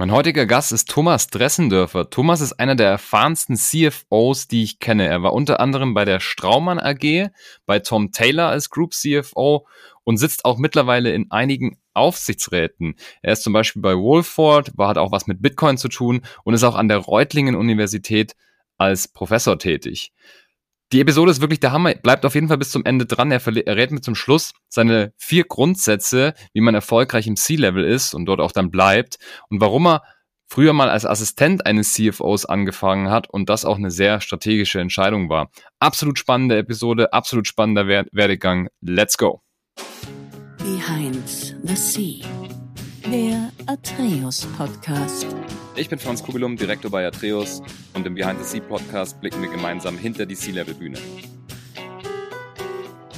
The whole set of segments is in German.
Mein heutiger Gast ist Thomas Dressendörfer. Thomas ist einer der erfahrensten CFOs, die ich kenne. Er war unter anderem bei der Straumann AG, bei Tom Taylor als Group CFO und sitzt auch mittlerweile in einigen Aufsichtsräten. Er ist zum Beispiel bei Wolford, hat auch was mit Bitcoin zu tun und ist auch an der Reutlingen Universität als Professor tätig. Die Episode ist wirklich der Hammer. Bleibt auf jeden Fall bis zum Ende dran. Er verrät mir zum Schluss seine vier Grundsätze, wie man erfolgreich im C-Level ist und dort auch dann bleibt und warum er früher mal als Assistent eines CFOs angefangen hat und das auch eine sehr strategische Entscheidung war. Absolut spannende Episode, absolut spannender Werdegang. Let's go. Behind the Sea, der Atreus Podcast. Ich bin Franz Kugelum, Direktor bei Atreus und im Behind the Sea Podcast blicken wir gemeinsam hinter die Sea-Level-Bühne.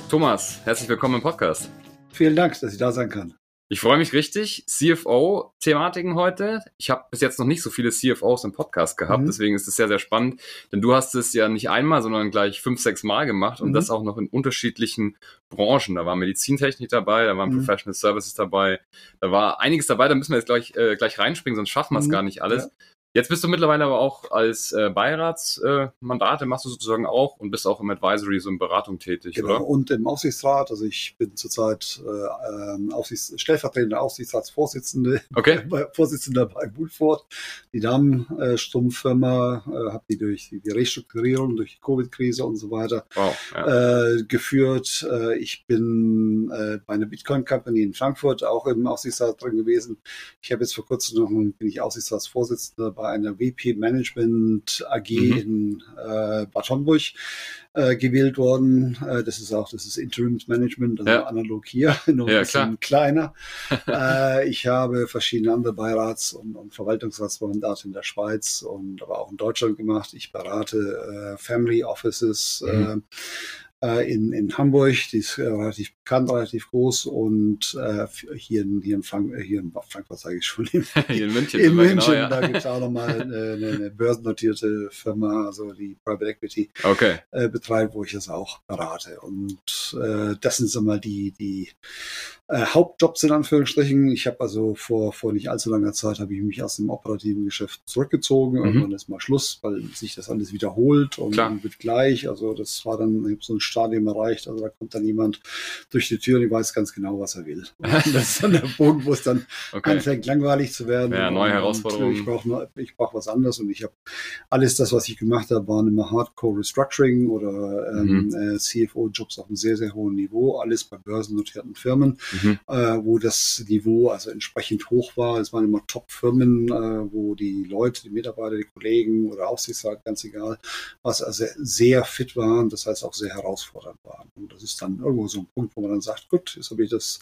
Thomas, herzlich willkommen im Podcast. Vielen Dank, dass ich da sein kann. Ich freue mich richtig. CFO-Thematiken heute. Ich habe bis jetzt noch nicht so viele CFOs im Podcast gehabt, mhm. deswegen ist es sehr, sehr spannend. Denn du hast es ja nicht einmal, sondern gleich fünf, sechs Mal gemacht und mhm. das auch noch in unterschiedlichen Branchen. Da war Medizintechnik dabei, da waren mhm. Professional Services dabei, da war einiges dabei, da müssen wir jetzt gleich, äh, gleich reinspringen, sonst schaffen wir es mhm. gar nicht alles. Ja. Jetzt bist du mittlerweile aber auch als äh, Beiratsmandate, äh, machst du sozusagen auch und bist auch im Advisory, so in Beratung tätig, genau, oder? Und im Aufsichtsrat, also ich bin zurzeit äh, ähm, Aufsichts stellvertretender Aufsichtsratsvorsitzende, okay. Vorsitzender bei Woolford, die Damenstrumpffirma, äh, habe die durch die Restrukturierung, durch die Covid-Krise und so weiter wow, ja. äh, geführt. Äh, ich bin äh, bei einer Bitcoin-Company in Frankfurt auch im Aufsichtsrat drin gewesen. Ich habe jetzt vor kurzem noch bin ich Aufsichtsratsvorsitzender bei bei einer WP Management AG mhm. in äh, Bad Homburg äh, gewählt worden. Äh, das ist auch, das ist Interims Management, also ja. analog hier, nur ein ja, bisschen klar. kleiner. äh, ich habe verschiedene andere Beirats- und, und Verwaltungsratsmandate in der Schweiz und aber auch in Deutschland gemacht. Ich berate äh, Family Offices, mhm. Äh, in, in Hamburg, die ist äh, relativ bekannt, relativ groß und äh, hier, in, hier, in Frank äh, hier in Frankfurt sage ich schon, in, hier in München. In genau, München, genau, ja. da gibt es auch nochmal eine, eine börsennotierte Firma, also die Private Equity okay. äh, betreibt, wo ich es auch berate. Und äh, das sind so mal die, die äh, Hauptjobs in Anführungsstrichen. Ich habe also vor, vor nicht allzu langer Zeit habe ich mich aus dem operativen Geschäft zurückgezogen. Mhm. Irgendwann ist mal Schluss, weil sich das alles wiederholt und Klar. wird gleich. Also das war dann, ich habe so ein Stadium erreicht. Also da kommt dann jemand durch die Tür und ich weiß ganz genau, was er will. Und das ist dann der Punkt, wo es dann okay. anfängt langweilig zu werden. Ja, neue Herausforderungen. Ich brauche ich brauch was anderes und ich habe alles das, was ich gemacht habe, waren immer Hardcore Restructuring oder ähm, mhm. äh, CFO-Jobs auf einem sehr, sehr hohen Niveau. Alles bei börsennotierten Firmen mhm. Äh, wo das Niveau also entsprechend hoch war. Es waren immer Top-Firmen, äh, wo die Leute, die Mitarbeiter, die Kollegen oder Aufsichtsrat, ganz egal, was also sehr fit waren, das heißt auch sehr herausfordernd waren. Und das ist dann irgendwo so ein Punkt, wo man dann sagt, gut, jetzt habe ich das,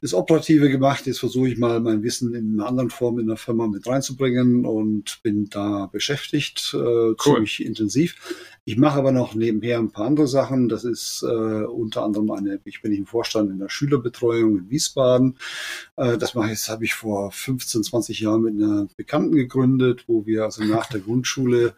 das Operative gemacht, jetzt versuche ich mal mein Wissen in einer anderen Form in der Firma mit reinzubringen und bin da beschäftigt, äh, cool. ziemlich intensiv. Ich mache aber noch nebenher ein paar andere Sachen. Das ist äh, unter anderem eine, ich bin im Vorstand in der Schülerbetreuung in Wiesbaden. Äh, das mache ich, das habe ich vor 15, 20 Jahren mit einer Bekannten gegründet, wo wir also nach der Grundschule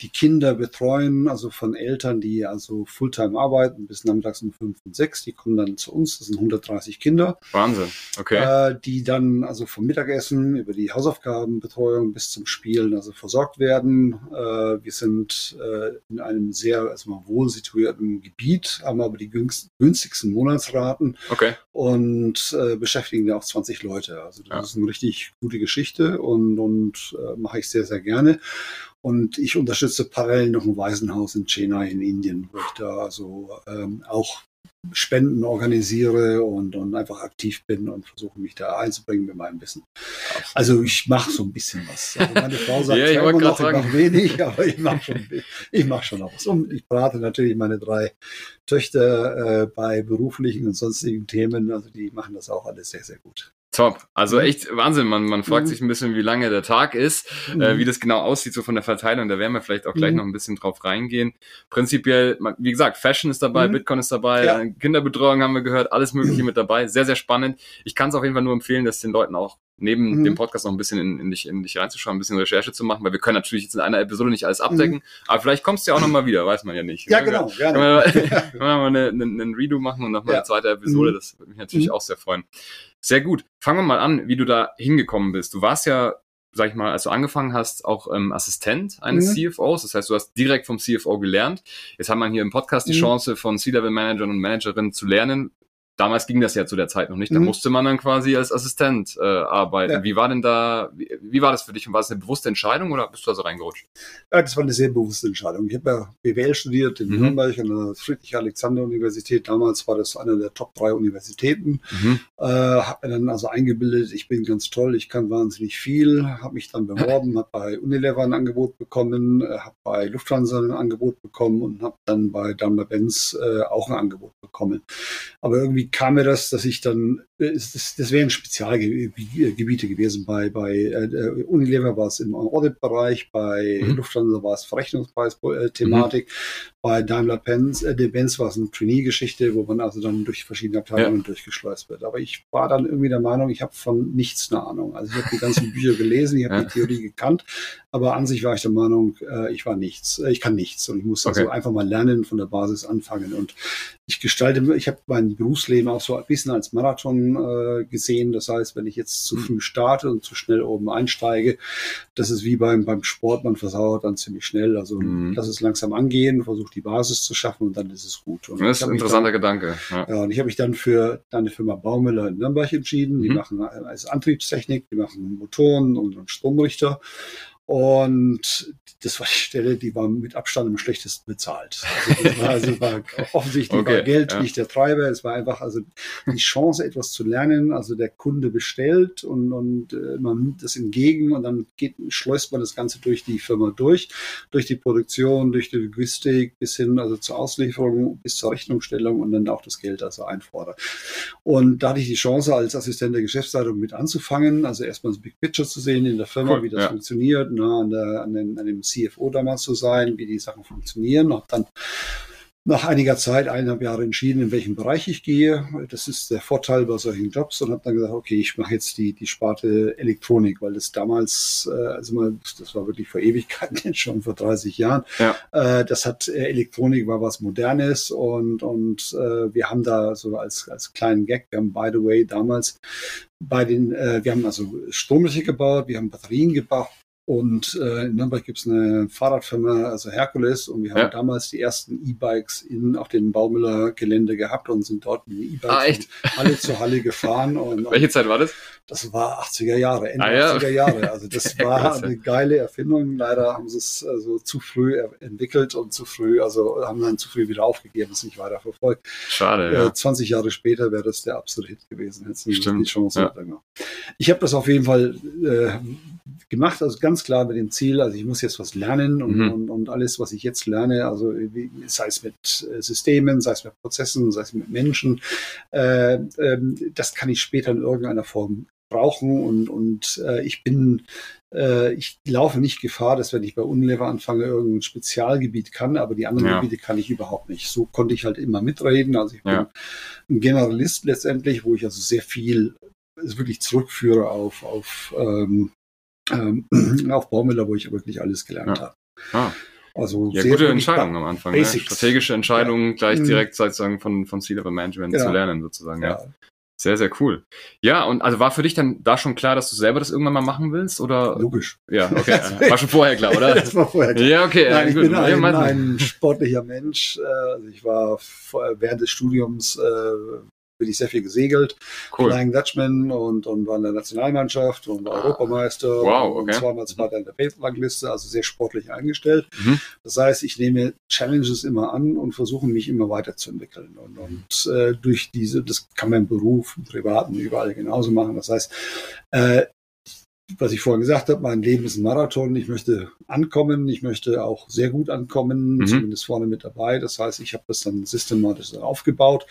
die Kinder betreuen, also von Eltern, die also Fulltime arbeiten bis nachmittags um 5 und 6. Die kommen dann zu uns, das sind 130 Kinder. Wahnsinn, okay. Äh, die dann also vom Mittagessen über die Hausaufgabenbetreuung bis zum Spielen also versorgt werden. Äh, wir sind äh, in einem sehr erstmal wohl situierten Gebiet, haben aber die günstigsten Monatsraten okay. und äh, beschäftigen ja auch 20 Leute. Also das ja. ist eine richtig gute Geschichte und, und äh, mache ich sehr, sehr gerne. Und ich unterstütze parallel noch ein Waisenhaus in Chennai in Indien, wo ich da also ähm, auch Spenden organisiere und, und einfach aktiv bin und versuche mich da einzubringen mit meinem Wissen. Also ich mache so ein bisschen was. Also meine Frau sagt ja, ich immer noch, ich mache wenig, aber ich mache schon, ich mach schon noch was. Und ich berate natürlich meine drei Töchter äh, bei beruflichen und sonstigen Themen. Also die machen das auch alles sehr, sehr gut. Top. Also mhm. echt Wahnsinn. Man, man fragt mhm. sich ein bisschen, wie lange der Tag ist, äh, mhm. äh, wie das genau aussieht, so von der Verteilung. Da werden wir vielleicht auch gleich mhm. noch ein bisschen drauf reingehen. Prinzipiell, wie gesagt, Fashion ist dabei, mhm. Bitcoin ist dabei, ja. Kinderbetreuung haben wir gehört, alles Mögliche mit dabei. Sehr, sehr spannend. Ich kann es auf jeden Fall nur empfehlen, dass den Leuten auch neben mhm. dem Podcast noch ein bisschen in, in, dich, in dich reinzuschauen, ein bisschen Recherche zu machen, weil wir können natürlich jetzt in einer Episode nicht alles abdecken, mhm. aber vielleicht kommst du ja auch nochmal wieder, weiß man ja nicht. Ja, genau, gerne. Können wir, können wir mal eine, eine, einen Redo machen und nochmal ja. eine zweite Episode, das würde mich natürlich auch sehr freuen. Sehr gut. Fangen wir mal an, wie du da hingekommen bist. Du warst ja sag ich mal, als du angefangen hast, auch ähm, Assistent eines mhm. CFOs. Das heißt, du hast direkt vom CFO gelernt. Jetzt haben wir hier im Podcast die mhm. Chance, von C-Level-Managern und Managerinnen zu lernen, damals ging das ja zu der Zeit noch nicht. Da mhm. musste man dann quasi als Assistent äh, arbeiten. Ja. Wie war denn da, wie, wie, war das für dich und war es eine bewusste Entscheidung oder bist du da so reingerutscht? Ja, das war eine sehr bewusste Entscheidung. Ich habe ja BWL studiert in mhm. Nürnberg an der Friedrich-Alexander-Universität. Damals war das eine der Top drei Universitäten. Mhm. Äh, habe mir dann also eingebildet, ich bin ganz toll, ich kann wahnsinnig viel. Habe mich dann beworben, habe bei Unilever ein Angebot bekommen, äh, habe bei Lufthansa ein Angebot bekommen und habe dann bei Daimler-Benz äh, auch ein Angebot bekommen. Aber irgendwie kam mir das, dass ich dann, das, das wären Spezialgebiete gewesen. Bei, bei äh, Unilever war es im Audit-Bereich, bei mhm. Lufthansa war es Verrechnungspreis-Thematik, mhm. bei Daimler-Benz äh, Benz war es eine Trainee-Geschichte, wo man also dann durch verschiedene Abteilungen ja. durchgeschleust wird. Aber ich war dann irgendwie der Meinung, ich habe von nichts eine Ahnung. Also ich habe die ganzen Bücher gelesen, ich habe ja. die Theorie gekannt, aber an sich war ich der Meinung, äh, ich war nichts, äh, ich kann nichts und ich muss also okay. also einfach mal lernen, von der Basis anfangen. Und ich gestalte, ich habe mein Berufsleben auch so ein bisschen als Marathon äh, gesehen. Das heißt, wenn ich jetzt zu mhm. früh starte und zu schnell oben einsteige, das ist wie beim, beim Sport, man versauert dann ziemlich schnell. Also mhm. lass es langsam angehen, versuche die Basis zu schaffen und dann ist es gut. Und das ist ein interessanter dann, Gedanke. Ja. ja, und ich habe mich dann für eine Firma Baumüller in Nürnberg entschieden. Die mhm. machen als Antriebstechnik, die machen Motoren und, und Stromrichter. Und das war die Stelle, die war mit Abstand am schlechtesten bezahlt. Also, das war, also war offensichtlich okay, war Geld ja. nicht der Treiber. Es war einfach also die Chance, etwas zu lernen. Also der Kunde bestellt und, und äh, man nimmt das entgegen und dann geht, schleust man das Ganze durch die Firma durch, durch die Produktion, durch die Logistik bis hin also zur Auslieferung, bis zur Rechnungsstellung und dann auch das Geld also einfordert. Und da hatte ich die Chance, als Assistent der Geschäftsleitung mit anzufangen, also erstmal das Big Picture zu sehen in der Firma, cool, wie das ja. funktioniert nah an, der, an, den, an dem CFO damals zu sein, wie die Sachen funktionieren. Habe dann nach einiger Zeit, eineinhalb Jahre entschieden, in welchem Bereich ich gehe. Das ist der Vorteil bei solchen Jobs und habe dann gesagt, okay, ich mache jetzt die, die Sparte Elektronik, weil das damals, äh, also mal, das war wirklich vor Ewigkeiten, schon vor 30 Jahren. Ja. Äh, das hat äh, Elektronik war was Modernes und und äh, wir haben da so als als kleinen Gag, wir haben by the way damals bei den, äh, wir haben also Stromlöcher gebaut, wir haben Batterien gebaut, und äh, in Nürnberg gibt es eine Fahrradfirma, also Herkules, und wir haben ja. damals die ersten E-Bikes auf dem Baumüller-Gelände gehabt und sind dort mit E-Bikes ah, alle zur Halle gefahren. Und, Welche Zeit war das? Das war 80er Jahre, Ende ah, ja. 80er Jahre. Also das war eine geile Erfindung. Leider haben sie es also zu früh entwickelt und zu früh, also haben dann zu früh wieder aufgegeben, es nicht weiter verfolgt. Schade. Äh, ja. 20 Jahre später wäre das der absolute Hit gewesen. Hätten Stimmt. die Chance ja. Ich habe das auf jeden Fall äh, gemacht, also ganz klar mit dem Ziel, also ich muss jetzt was lernen und, mhm. und, und, alles, was ich jetzt lerne, also sei es mit äh, Systemen, sei es mit Prozessen, sei es mit Menschen, äh, äh, das kann ich später in irgendeiner Form brauchen und, und äh, ich bin, äh, ich laufe nicht Gefahr, dass wenn ich bei Unilever anfange, irgendein Spezialgebiet kann, aber die anderen ja. Gebiete kann ich überhaupt nicht. So konnte ich halt immer mitreden. Also ich bin ja. ein Generalist letztendlich, wo ich also sehr viel wirklich zurückführe auf, auf, ähm, ähm, auf Baumüller, wo ich wirklich alles gelernt ja. habe. Ah. Also ja, gute Entscheidung am Anfang. Ne? Strategische Entscheidungen gleich mhm. direkt sozusagen von, von C-Level Management zu lernen sozusagen. Ja. Sehr, sehr cool. Ja, und also war für dich dann da schon klar, dass du selber das irgendwann mal machen willst? Oder? Logisch. Ja, okay. war schon vorher klar, oder? das war vorher klar. Ja, okay. Nein, ich gut. bin ein, ein sportlicher Mensch. Äh, also ich war während des Studiums äh, bin ich sehr viel gesegelt. Cool. Flying Dutchman und, und war in der Nationalmannschaft und war ah. Europameister. Wow, okay. Und zweimal Zweiter in der Weltrangliste, also sehr sportlich eingestellt. Mhm. Das heißt, ich nehme Challenges immer an und versuche mich immer weiterzuentwickeln. Und, und äh, durch diese, das kann man im Beruf, im Privaten, überall genauso machen. Das heißt, äh, was ich vorhin gesagt habe, mein Leben ist ein Marathon. Ich möchte ankommen. Ich möchte auch sehr gut ankommen, mhm. zumindest vorne mit dabei. Das heißt, ich habe das dann systematisch aufgebaut.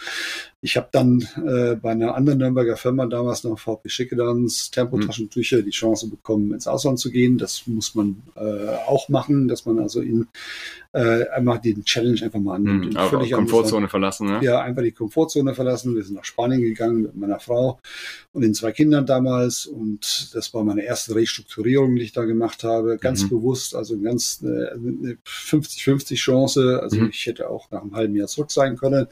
Ich habe dann äh, bei einer anderen Nürnberger Firma, damals noch VP Schickedans, Tempotaschentücher, mhm. die Chance bekommen, ins Ausland zu gehen. Das muss man äh, auch machen, dass man also in äh, einfach den Challenge einfach mal annimmt. Mhm, aber Komfortzone verlassen, ne? Ja, einfach die Komfortzone verlassen. Wir sind nach Spanien gegangen mit meiner Frau und den zwei Kindern damals und das war meine erste Restrukturierung, die ich da gemacht habe. Ganz mhm. bewusst, also ganz äh, eine 50-50 Chance. Also mhm. ich hätte auch nach einem halben Jahr zurück sein können,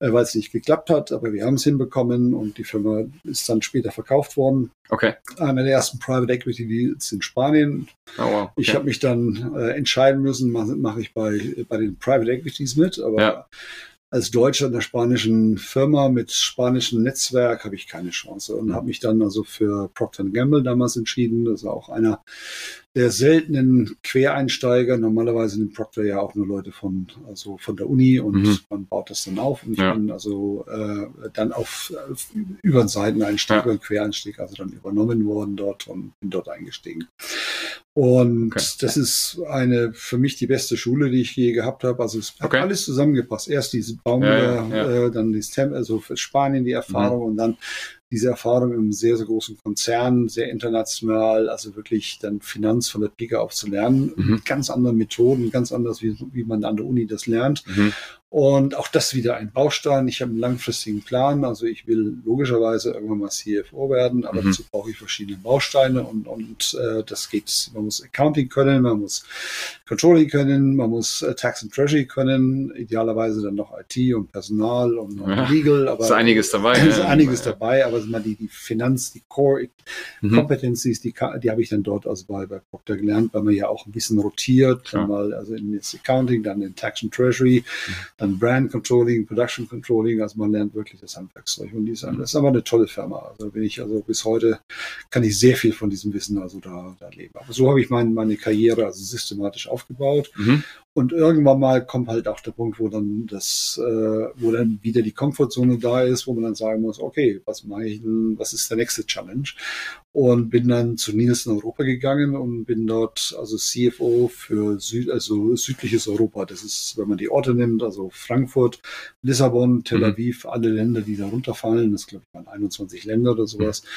äh, weil es nicht geklappt geklappt hat, aber wir haben es hinbekommen und die Firma ist dann später verkauft worden. Okay. Einer der ersten Private Equity Deals in Spanien. Oh, wow. Okay. Ich habe mich dann äh, entscheiden müssen, mache mach ich bei, bei den Private Equities mit, aber ja als Deutscher in der spanischen Firma mit spanischem Netzwerk habe ich keine Chance und habe mich dann also für Procter Gamble damals entschieden. Das war auch einer der seltenen Quereinsteiger. Normalerweise nimmt Procter ja auch nur Leute von, also von der Uni und mhm. man baut das dann auf. Und ich ja. bin also äh, dann auf, auf über den Seiteneinstieg, ja. Quereinstieg, also dann übernommen worden dort und bin dort eingestiegen. Und okay. das ist eine für mich die beste Schule, die ich je gehabt habe. Also es hat okay. alles zusammengepasst. Erst diese Baum, ja, ja, äh, dann das Temp, also für Spanien die Erfahrung mhm. und dann diese Erfahrung im sehr, sehr großen Konzern, sehr international, also wirklich dann Finanz von der Pike auf zu lernen, mhm. mit ganz anderen Methoden, ganz anders, wie, wie man an der Uni das lernt. Mhm. Und auch das wieder ein Baustein. Ich habe einen langfristigen Plan. Also ich will logischerweise irgendwann mal CFO werden, aber mhm. dazu brauche ich verschiedene Bausteine und, und äh, das geht. Man muss Accounting können, man muss Controlling können, man muss äh, Tax and Treasury können, idealerweise dann noch IT und Personal und, und ja, Legal. Aber ist einiges dabei. Ist einiges ja. dabei, aber mal die, die Finanz, die Core mhm. Competencies, die, die habe ich dann dort also bei, bei Procter gelernt, weil man ja auch ein bisschen rotiert, ja. mal also in das Accounting, dann in Tax and Treasury. Mhm dann Brand Controlling, Production Controlling, also man lernt wirklich das Handwerkszeug und dies Das ist aber eine tolle Firma. Also bin ich also bis heute kann ich sehr viel von diesem Wissen also da, da leben. Aber so habe ich mein, meine Karriere also systematisch aufgebaut mhm. Und irgendwann mal kommt halt auch der Punkt, wo dann das, äh, wo dann wieder die Komfortzone da ist, wo man dann sagen muss, okay, was mache ich denn, was ist der nächste Challenge? Und bin dann zu Nielsen Europa gegangen und bin dort also CFO für Süd, also südliches Europa. Das ist, wenn man die Orte nimmt, also Frankfurt, Lissabon, Tel mhm. Aviv, mhm. alle Länder, die da runterfallen, das glaube ich waren 21 Länder oder sowas. Mhm.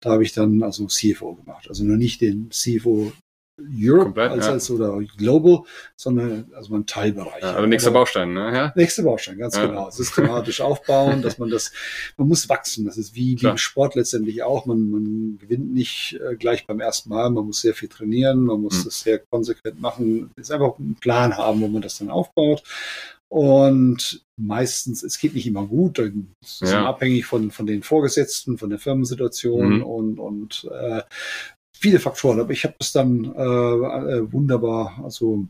Da habe ich dann also CFO gemacht. Also noch nicht den CFO Europe Komplett, als, ja. als oder Global, sondern also ein Teilbereich. Ja, also nächster Baustein, ne? Ja. Nächster Baustein, ganz ja. genau. Systematisch aufbauen, dass man das, man muss wachsen. Das ist wie, wie im Sport letztendlich auch. Man, man gewinnt nicht äh, gleich beim ersten Mal. Man muss sehr viel trainieren. Man muss mhm. das sehr konsequent machen. Es ist einfach einen Plan haben, wo man das dann aufbaut. Und meistens, es geht nicht immer gut, das ist ja. abhängig von, von den Vorgesetzten, von der Firmensituation mhm. und, und äh, viele Faktoren. Aber ich habe das dann äh, äh, wunderbar also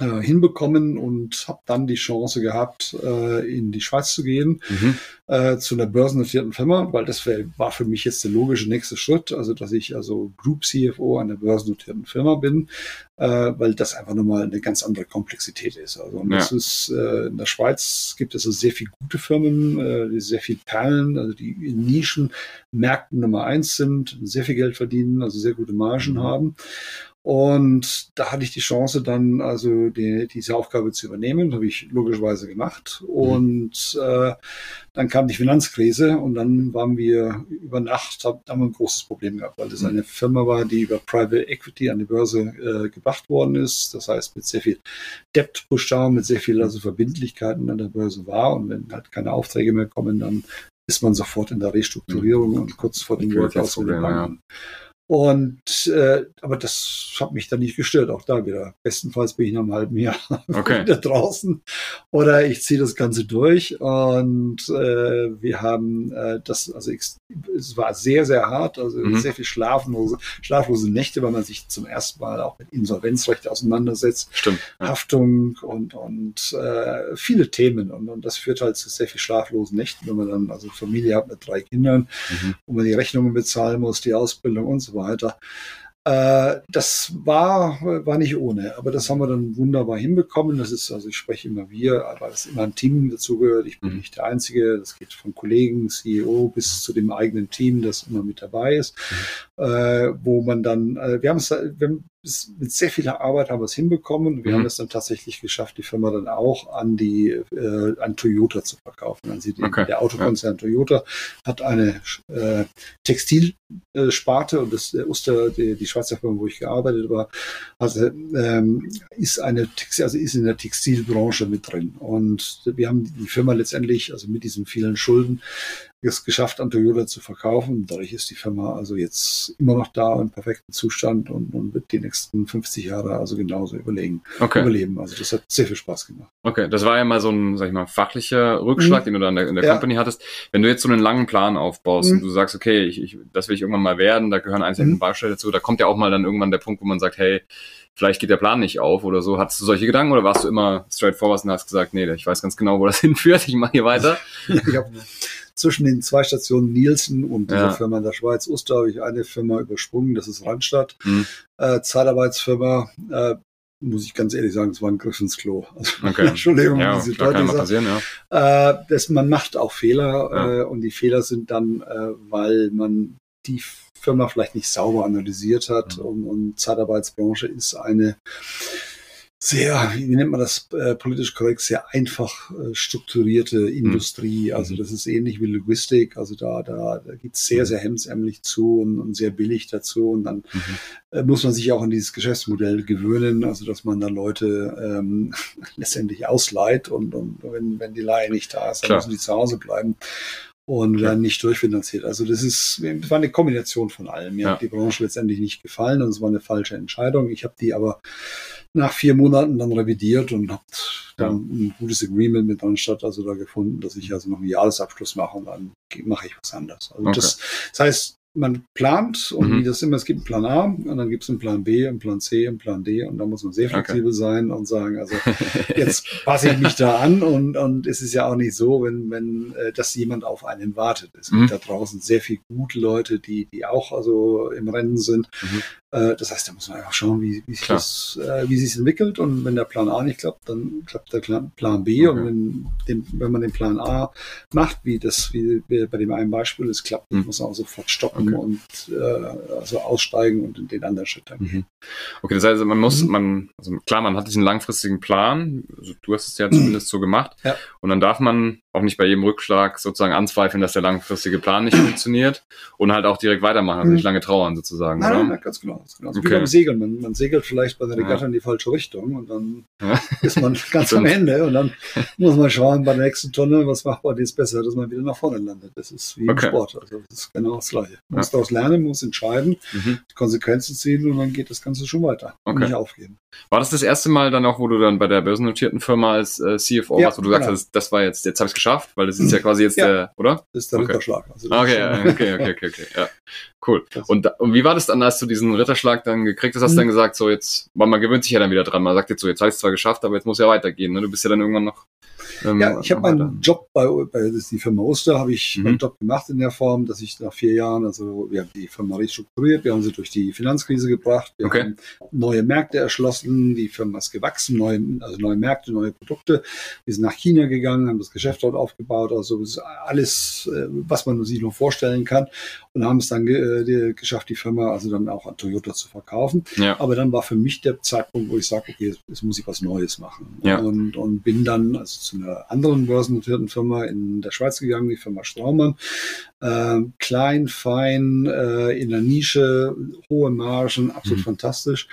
äh, hinbekommen und habe dann die Chance gehabt, äh, in die Schweiz zu gehen, mhm. äh, zu einer börsennotierten Firma, weil das wär, war für mich jetzt der logische nächste Schritt, also dass ich also Group CFO einer börsennotierten Firma bin, äh, weil das einfach nochmal eine ganz andere Komplexität ist. Also und ja. das ist äh, in der Schweiz gibt es also sehr viele gute Firmen, äh, die sehr viel Perlen, also die in Nischenmärkten Nummer eins sind, sehr viel Geld verdienen, also sehr gute Margen mhm. haben. Und da hatte ich die Chance, dann also die, diese Aufgabe zu übernehmen. Das habe ich logischerweise gemacht. Mhm. Und äh, dann kam die Finanzkrise und dann waren wir über Nacht, haben wir ein großes Problem gehabt, weil das mhm. eine Firma war, die über Private Equity an die Börse äh, gebracht worden ist. Das heißt, mit sehr viel Debt-Push-Down, mit sehr viel also Verbindlichkeiten an der Börse war. Und wenn halt keine Aufträge mehr kommen, dann ist man sofort in der Restrukturierung mhm. und kurz vor dem Workout mit den Banken. Ja. Und äh, aber das hat mich dann nicht gestört, auch da wieder. Bestenfalls bin ich nach einem halben Jahr okay. wieder draußen oder ich ziehe das Ganze durch. Und äh, wir haben äh, das, also ich, es war sehr, sehr hart, also mhm. sehr viel schlaflose, schlaflose Nächte, weil man sich zum ersten Mal auch mit Insolvenzrecht auseinandersetzt. Stimmt. Ja. Haftung und, und äh, viele Themen. Und, und das führt halt zu sehr viel schlaflosen Nächten, wenn man dann also Familie hat mit drei Kindern, mhm. wo man die Rechnungen bezahlen muss, die Ausbildung und so weiter. Äh, das war, war nicht ohne, aber das haben wir dann wunderbar hinbekommen. Das ist, also ich spreche immer wir, aber es ist immer ein Team dazugehört. Ich bin mhm. nicht der Einzige. Das geht von Kollegen, CEO bis zu dem eigenen Team, das immer mit dabei ist, mhm. äh, wo man dann, äh, wir haben es, wir haben mit sehr viel Arbeit haben wir es hinbekommen. Wir mhm. haben es dann tatsächlich geschafft, die Firma dann auch an die äh, an Toyota zu verkaufen. Also die, okay. Der Autokonzern ja. Toyota hat eine äh, Textilsparte und das der Uster, die, die Schweizer Firma, wo ich gearbeitet war, also, ähm, ist eine Textil, also ist in der Textilbranche mit drin. Und wir haben die Firma letztendlich, also mit diesen vielen Schulden, es geschafft, an Toyota zu verkaufen. Dadurch ist die Firma also jetzt immer noch da im perfekten Zustand und, und wird die nächsten 50 Jahre also genauso überlegen, Okay. überleben. Also das hat sehr viel Spaß gemacht. Okay, das war ja mal so ein, sag ich mal, fachlicher Rückschlag, Mhm. den du da in der, in der Ja. Company hattest. Wenn du jetzt so einen langen Plan aufbaust Mhm. und du sagst, okay, ich, ich, das will ich irgendwann mal werden, da gehören einzelne Mhm. Bausteine dazu, da kommt ja auch mal dann irgendwann der Punkt, wo man sagt, hey, vielleicht geht der Plan nicht auf oder so. Hattest du solche Gedanken oder warst du immer straightforward und hast gesagt, nee, ich weiß ganz genau, wo das hinführt, ich mache hier weiter? Ich habe zwischen den zwei Stationen Nielsen und dieser Ja. Firma in der Schweiz, Uster, habe ich eine Firma übersprungen, das ist Randstadt. Mhm. Äh, Zeitarbeitsfirma, äh, muss ich ganz ehrlich sagen, es war ein Griff ins Klo. Also, Okay. Entschuldigung, Ja, diese klar, kann passieren, ja. Äh, das, man macht auch Fehler Ja. äh, und die Fehler sind dann, äh, weil man die Firma vielleicht nicht sauber analysiert hat Mhm. und, und Zeitarbeitsbranche ist eine sehr, wie nennt man das äh, politisch korrekt, sehr einfach äh, strukturierte Industrie. Also Mhm. das ist ähnlich wie Logistik. Also da, da, da geht es sehr, Mhm. sehr hemsärmlich zu und, und sehr billig dazu. Und dann Mhm. äh, muss man sich auch an dieses Geschäftsmodell gewöhnen, also dass man da Leute ähm, letztendlich ausleiht und, und wenn, wenn die Leihe nicht da ist, dann Klar. müssen die zu Hause bleiben und werden nicht durchfinanziert. Also das ist das war eine Kombination von allem. Mir Ja. hat die Branche letztendlich nicht gefallen und es war eine falsche Entscheidung. Ich habe die aber nach vier Monaten dann revidiert und habe dann ein gutes Agreement mit Randstadt also da gefunden, dass ich also noch einen Jahresabschluss mache und dann mache ich was anderes. Also Okay. das, das heißt, man plant und Mhm. wie das immer, es gibt einen Plan A und dann gibt es einen Plan B, einen Plan C, einen Plan D und da muss man sehr Okay. flexibel sein und sagen, also jetzt passe ich mich da an und, und es ist ja auch nicht so, wenn, wenn äh, dass jemand auf einen wartet. Es gibt Mhm. da draußen sehr viele gute Leute, die, die auch also im Rennen sind. Mhm. Äh, das heißt, da muss man einfach schauen, wie, wie sich Klar. das, äh, wie sich entwickelt und wenn der Plan A nicht klappt, dann klappt der Plan B Okay. und wenn, den, wenn man den Plan A macht, wie das wie bei dem einen Beispiel es klappt, Mhm. muss man auch sofort stoppen Okay. und äh, also aussteigen und in den anderen Schritt dann gehen. Okay, das heißt, man muss, Mhm. man, also klar, man hat diesen langfristigen Plan, also du hast es ja zumindest so gemacht, Ja. und dann darf man auch nicht bei jedem Rückschlag sozusagen anzweifeln, dass der langfristige Plan nicht funktioniert und halt auch direkt weitermachen, also Mhm. nicht lange trauern sozusagen, nein, nein, ganz genau. Also Okay. Wie beim Segeln. Man, man segelt vielleicht bei der Ja. Regatta in die falsche Richtung und dann Ja. ist man ganz am. Ende und dann muss man schauen bei der nächsten Tonne, was macht man jetzt besser, dass man wieder nach vorne landet. Das ist wie Okay. im Sport. Also das ist genau das Gleiche. Man Ja. muss daraus lernen, muss entscheiden, Mhm. Konsequenzen ziehen und dann geht das Ganze schon weiter. Und Okay. nicht aufgeben. War das das erste Mal dann auch, wo du dann bei der börsennotierten Firma als äh, CFO Ja, warst, wo du sagst, genau. das, das war jetzt, jetzt habe ich es geschafft, weil das ist ja quasi jetzt Ja. der, oder? Das ist der Okay. Ritterschlag. Also das Okay, schon- okay, okay, okay, okay, ja. Cool. Und, und wie war das dann, als du diesen Ritterschlag dann gekriegt hast, hast du Mhm. dann gesagt, so jetzt, weil man gewöhnt sich ja dann wieder dran, man sagt jetzt so, jetzt habe ich es zwar geschafft, aber jetzt muss ja weitergehen, ne? Du bist ja dann irgendwann noch. Ähm, Ja, ich habe meinen Job bei, bei das ist die Firma Oster, habe ich Mhm. meinen Job gemacht in der Form, dass ich nach vier Jahren, also wir haben die Firma restrukturiert, wir haben sie durch die Finanzkrise gebracht, wir Okay. haben neue Märkte erschlossen, die Firma ist gewachsen, neue, also neue Märkte, neue Produkte. Wir sind nach China gegangen, haben das Geschäft dort aufgebaut, also alles, äh, was man sich nur vorstellen kann und haben es dann äh, geschafft, die Firma also dann auch an Toyota zu verkaufen. Ja. Aber dann war für mich der Zeitpunkt, wo ich sage, okay, jetzt, jetzt muss ich was Neues machen. Ja. Und, und bin dann also zu einer anderen börsennotierten Firma in der Schweiz gegangen, die Firma Straumann. Ähm, klein, fein, äh, in der Nische, hohe Margen, absolut Mhm. fantastisch.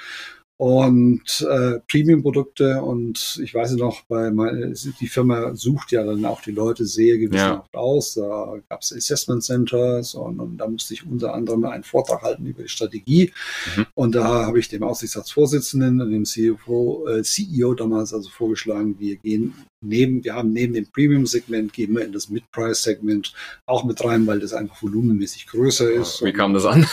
Und äh, Premium-Produkte und ich weiß noch, bei meine, die Firma sucht ja dann auch die Leute sehr gewissenhaft aus. Da gab es Assessment Centers und, und da musste ich unter anderem einen Vortrag halten über die Strategie. Mhm. Und da habe ich dem Aufsichtsratsvorsitzenden und dem CFO, äh, CEO damals also vorgeschlagen, wir gehen neben, wir haben neben dem Premium-Segment, gehen wir in das Mid-Price-Segment auch mit rein, weil das einfach volumenmäßig größer ist. Wie Und, kam das an?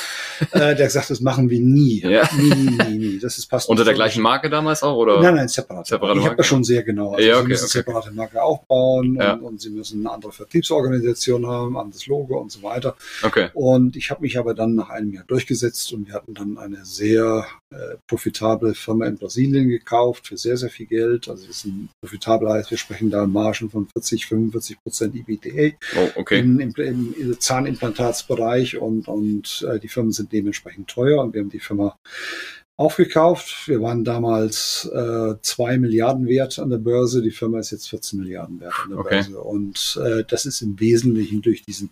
äh, der hat gesagt, das machen wir nie. Ja. Nie, nie, nie, nie. Das ist passt Unter der gleichen Marke damals auch, oder? Nein, nein, separat. Separate ich habe das schon sehr genau. Also Ja, Sie okay, müssen okay. separate Marke aufbauen Ja. und, und Sie müssen eine andere Vertriebsorganisation haben, anderes Logo und so weiter. Okay. Und ich habe mich aber dann nach einem Jahr durchgesetzt und wir hatten dann eine sehr äh, profitable Firma in Brasilien gekauft für sehr, sehr viel Geld. Also das ist ein profitabel heißt, wir sprechen da Margen von 40, 45 Prozent EBITDA Oh, okay. im, im, im, im Zahnimplantatsbereich und, und äh, die Firmen sind dementsprechend teuer und wir haben die Firma aufgekauft. Wir waren damals äh, zwei Milliarden wert an der Börse. Die Firma ist jetzt 14 Milliarden wert an der Okay. Börse. Und äh, das ist im Wesentlichen durch diesen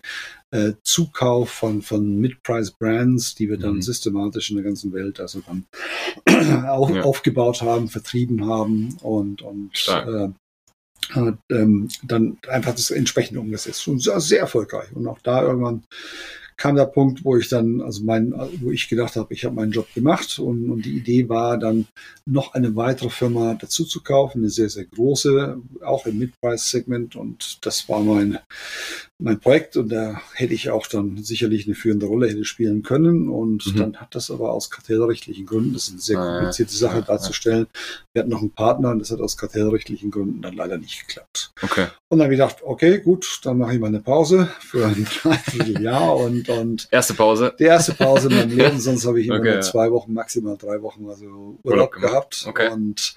äh, Zukauf von, von Mid-Price-Brands, die wir dann Mhm. systematisch in der ganzen Welt also dann auf, Ja. aufgebaut haben, vertrieben haben und, und äh, ähm, dann einfach das entsprechend umgesetzt. Und sehr erfolgreich. Und auch da irgendwann kam der Punkt, wo ich dann, also mein, wo ich gedacht habe, ich habe meinen Job gemacht und, und die Idee war dann noch eine weitere Firma dazu zu kaufen, eine sehr, sehr große, auch im Mid-Price-Segment und das war mein, mein Projekt und da hätte ich auch dann sicherlich eine führende Rolle hätte spielen können und mhm. dann hat das aber aus kartellrechtlichen Gründen, das ist eine sehr ah, komplizierte Sache darzustellen, wir hatten noch einen Partner und das hat aus kartellrechtlichen Gründen dann leider nicht geklappt. Okay. Und dann habe ich gedacht, okay, gut, dann mache ich mal eine Pause für ein Dreivierteljahr und, und erste Pause. Die erste Pause in meinem Leben, sonst habe ich immer okay, nur zwei Wochen, maximal drei Wochen also Urlaub, Urlaub gehabt okay. und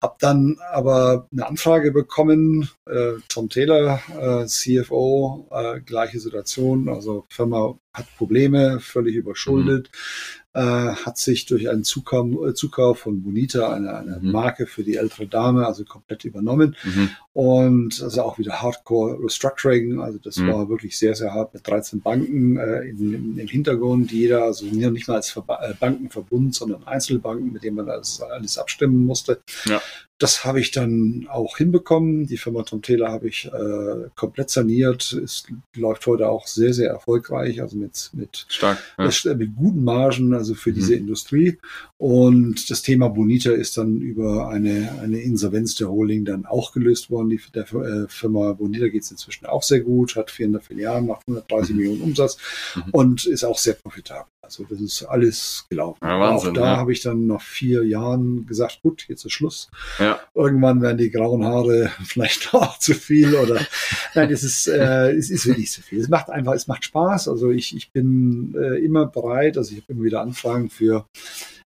habe dann aber eine Anfrage bekommen, äh, Tom Taylor, äh, CFO, äh, gleiche Situation, also Firma hat Probleme, völlig überschuldet, mhm. Äh, hat sich durch einen Zukauf, äh, Zukauf von Bonita, eine, eine mhm. Marke für die ältere Dame, also komplett übernommen. Mhm. Und also auch wieder Hardcore Restructuring, also das mhm. war wirklich sehr, sehr hart mit 13 Banken äh, in, im Hintergrund, jeder, also nicht mal als Verba äh, Bankenverbund, sondern Einzelbanken, mit denen man das alles abstimmen musste. Ja. Das habe ich dann auch hinbekommen. Die Firma Tom Taylor habe ich äh, komplett saniert. Es läuft heute auch sehr, sehr erfolgreich, also mit, mit, Stark, ja. mit, mit guten Margen, also für mhm. diese Industrie. Und das Thema Bonita ist dann über eine, eine Insolvenz der Holding dann auch gelöst worden. Die, der äh, Firma Bonita geht es inzwischen auch sehr gut, hat 400 Filialen, macht 130 mhm. Millionen Umsatz mhm. und ist auch sehr profitabel. Also das ist alles gelaufen. Ja, Wahnsinn, auch da ja. habe ich dann nach vier Jahren gesagt, gut, jetzt ist Schluss. Ja. Irgendwann werden die grauen Haare vielleicht auch zu viel oder nein, es ist, äh, es ist wirklich zu viel. Es macht einfach, es macht Spaß. Also ich, ich bin äh, immer bereit, also ich habe immer wieder Anfragen für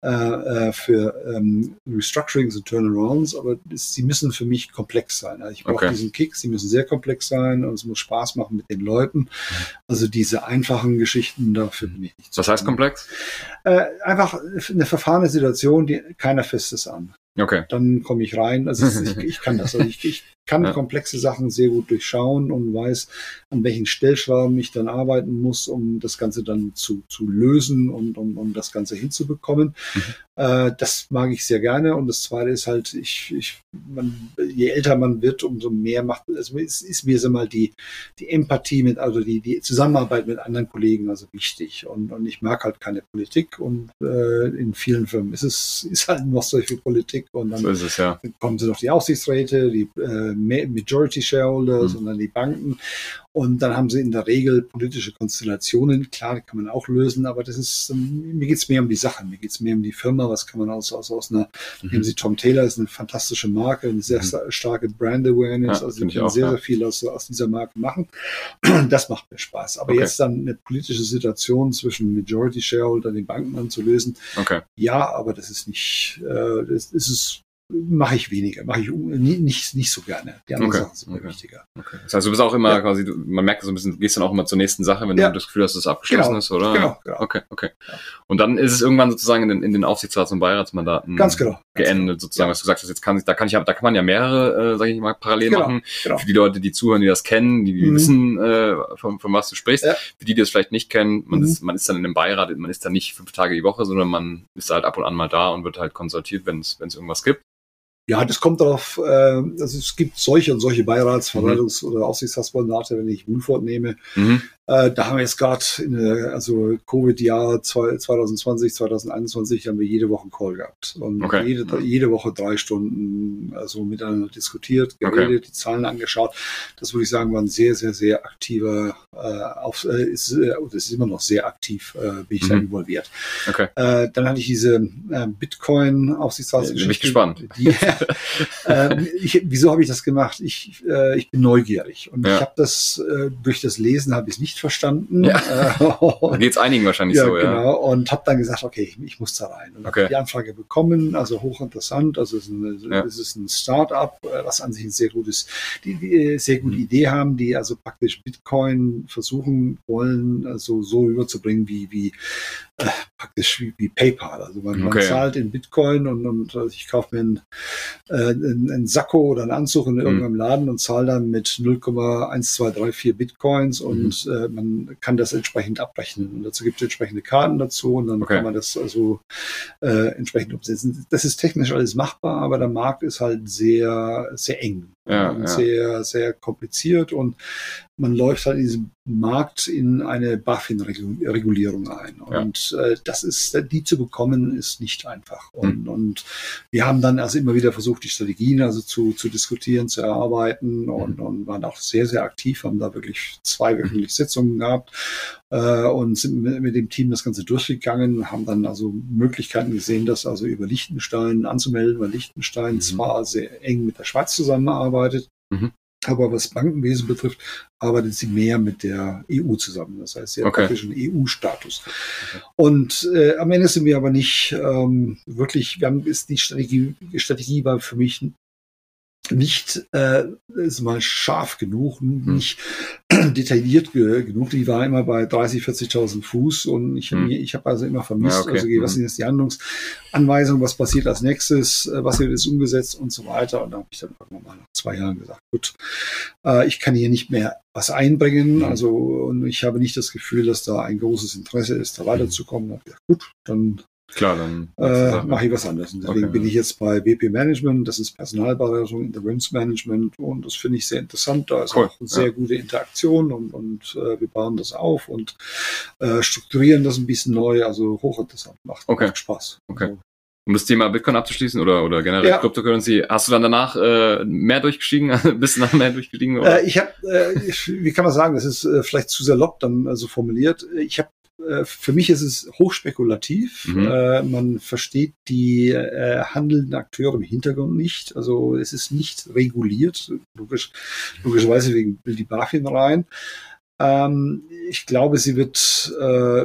äh, äh, für ähm, Restructurings und Turnarounds, aber das, sie müssen für mich komplex sein. Also ich brauche okay. diesen Kick, sie müssen sehr komplex sein und es muss Spaß machen mit den Leuten. Also diese einfachen Geschichten, dafür bin ich nicht Was heißt komplex? Äh, einfach eine verfahrene Situation, die keiner festes an. Okay. Dann komme ich rein. Also ich, ich kann das. Also ich, ich kann ja. komplexe Sachen sehr gut durchschauen und weiß, an welchen Stellschrauben ich dann arbeiten muss, um das Ganze dann zu, zu lösen und um, um das Ganze hinzubekommen. Mhm. Äh, das mag ich sehr gerne. Und das Zweite ist halt, ich, ich, man, je älter man wird, umso mehr macht, also es ist mir so mal die, die Empathie mit, also die, die Zusammenarbeit mit anderen Kollegen also wichtig. Und, und ich mag halt keine Politik und äh, in vielen Firmen ist es ist halt noch so viel Politik und dann so es, ja. kommen sie noch die Aufsichtsräte, die äh, Majority Shareholders mhm. und dann die Banken. Und dann haben sie in der Regel politische Konstellationen. Klar, die kann man auch lösen, aber das ist, ähm, mir geht's mehr um die Sache, mir geht's mehr um die Firma. Was kann man aus, aus, aus einer, mhm. nehmen Sie Tom Taylor, ist eine fantastische Marke, eine sehr mhm. starke Brand Awareness. Ja, also sie können sehr, ja. sehr viel aus, aus dieser Marke machen. Das macht mir Spaß. Aber okay. jetzt dann eine politische Situation zwischen Majority Shareholder, und den Banken anzulösen. Okay. Ja, aber das ist nicht, äh, das, das ist mache ich weniger, mache ich nicht, nicht so gerne. Die anderen okay. Sachen sind mir okay. wichtiger. Okay. Das heißt, du bist auch immer ja. quasi, du, man merkt so ein bisschen, du gehst dann auch immer zur nächsten Sache, wenn ja. du das Gefühl hast, dass es abgeschlossen genau. ist, oder? Genau, genau. Okay, okay. Ja. Und dann ist es irgendwann sozusagen in den, in den Aufsichtsrats- und Beiratsmandaten Ganz genau. geendet, genau. sozusagen, was du sagst, jetzt kann, da kann ich, da kann man ja mehrere, äh, sage ich mal, parallel genau. machen. Genau. Für die Leute, die zuhören, die das kennen, die, die mhm. wissen, äh, von, von was du sprichst. Für die, die das vielleicht nicht kennen, man, mhm. ist, man ist dann in einem Beirat, man ist dann nicht fünf Tage die Woche, sondern man ist halt ab und an mal da und wird halt konsultiert, wenn es irgendwas gibt. Ja, das kommt darauf, äh, also es gibt solche und solche Beirats-, Verwaltungs- mhm. oder Aufsichtsratsmandate, wenn ich Wohlfahrt nehme. Mhm. Äh, da haben wir jetzt gerade, also Covid-Jahr 2020, 2021, haben wir jede Woche einen Call gehabt. Und okay. jede, jede Woche drei Stunden also miteinander diskutiert, geredet, okay. die Zahlen angeschaut. Das würde ich sagen, war ein sehr, sehr, sehr aktiver, äh, auf, äh, ist, äh, das ist immer noch sehr aktiv, äh, bin ich mhm. da involviert. Okay. Äh, dann hatte ich diese äh, Bitcoin-Aufsichtsratsgeschichte. Bin ich gespannt. Die, äh, ich, wieso habe ich das gemacht? Ich, äh, ich bin neugierig und ja. ich habe das äh, durch das Lesen habe ich es nicht verstanden. Ja. Äh, Geht es einigen wahrscheinlich ja, so, ja. Genau, und habe dann gesagt, okay, ich, ich muss da rein. Und okay. die Anfrage bekommen, also hochinteressant. Also es ist ein, ja. es ist ein Start-up, äh, was an sich ein sehr gutes, die, die sehr gute mhm. Idee haben, die also praktisch Bitcoin versuchen wollen, also so rüberzubringen, wie, wie äh, praktisch wie, wie PayPal. Also man, okay. man, zahlt in Bitcoin und, und also ich kaufe mir einen, äh, einen, einen Sakko oder einen Anzug in mhm. irgendeinem Laden und zahle dann mit 0,1234 Bitcoins und mhm. äh, man kann das entsprechend abrechnen. Und dazu gibt es entsprechende Karten dazu und dann okay. kann man das also äh, entsprechend umsetzen. Das ist technisch alles machbar, aber der Markt ist halt sehr, sehr eng ja, und ja. sehr, sehr kompliziert und man läuft halt in diesem Markt in eine BaFin-Regulierung ein. Und ja. äh, das ist, die zu bekommen, ist nicht einfach. Und, mhm. und wir haben dann also immer wieder versucht, die Strategien also zu, zu diskutieren, zu erarbeiten und, mhm. und waren auch sehr, sehr aktiv, haben da wirklich zwei wöchentlich Sitzungen gehabt äh, und sind mit, mit, dem Team das Ganze durchgegangen, haben dann also Möglichkeiten gesehen, das also über Liechtenstein anzumelden, weil Liechtenstein zwar sehr eng mit der Schweiz zusammenarbeitet, mhm. Aber was Bankenwesen betrifft, arbeitet sie mehr mit der EU zusammen. Das heißt, sie hat okay. praktisch einen EU-Status. Okay. Und äh, am Ende sind wir aber nicht ähm, wirklich, wir haben, ist die Strategie, die Strategie war für mich nicht äh, ist mal scharf genug, hm. nicht detailliert ge genug. Die war immer bei 30, 40.000 Fuß und ich, hm. ich habe also immer vermisst, ja, okay. also was hm. sind jetzt die Handlungsanweisungen, was passiert als nächstes, äh, was wird jetzt umgesetzt und so weiter. Und da habe ich dann irgendwann mal nach zwei Jahren gesagt, gut, äh, ich kann hier nicht mehr was einbringen. Hm. Also und ich habe nicht das Gefühl, dass da ein großes Interesse ist, da weiterzukommen. Hm. Ja, gut, dann Klar, dann äh, mache ich was anderes. Und deswegen okay. bin ich jetzt bei BP Management, das ist Personalberatung, Interimsmanagement und das finde ich sehr interessant. Da ist cool. auch eine sehr ja. gute Interaktion und, und äh, wir bauen das auf und äh, strukturieren das ein bisschen neu, also hochinteressant, macht, okay. macht Spaß. Okay. Also, um das Thema Bitcoin abzuschließen oder, oder generell ja. Cryptocurrency, hast du dann danach äh, mehr durchgestiegen, bist nach mehr durchgestiegen? Oder? Äh, ich habe, äh, wie kann man sagen, das ist äh, vielleicht zu salopp dann also formuliert. Ich habe äh, für mich ist es hochspekulativ. Mhm. Äh, man versteht die äh, handelnden Akteure im Hintergrund nicht. Also es ist nicht reguliert, logisch, logischerweise wegen will die BaFin rein. Ähm, ich glaube, sie wird äh,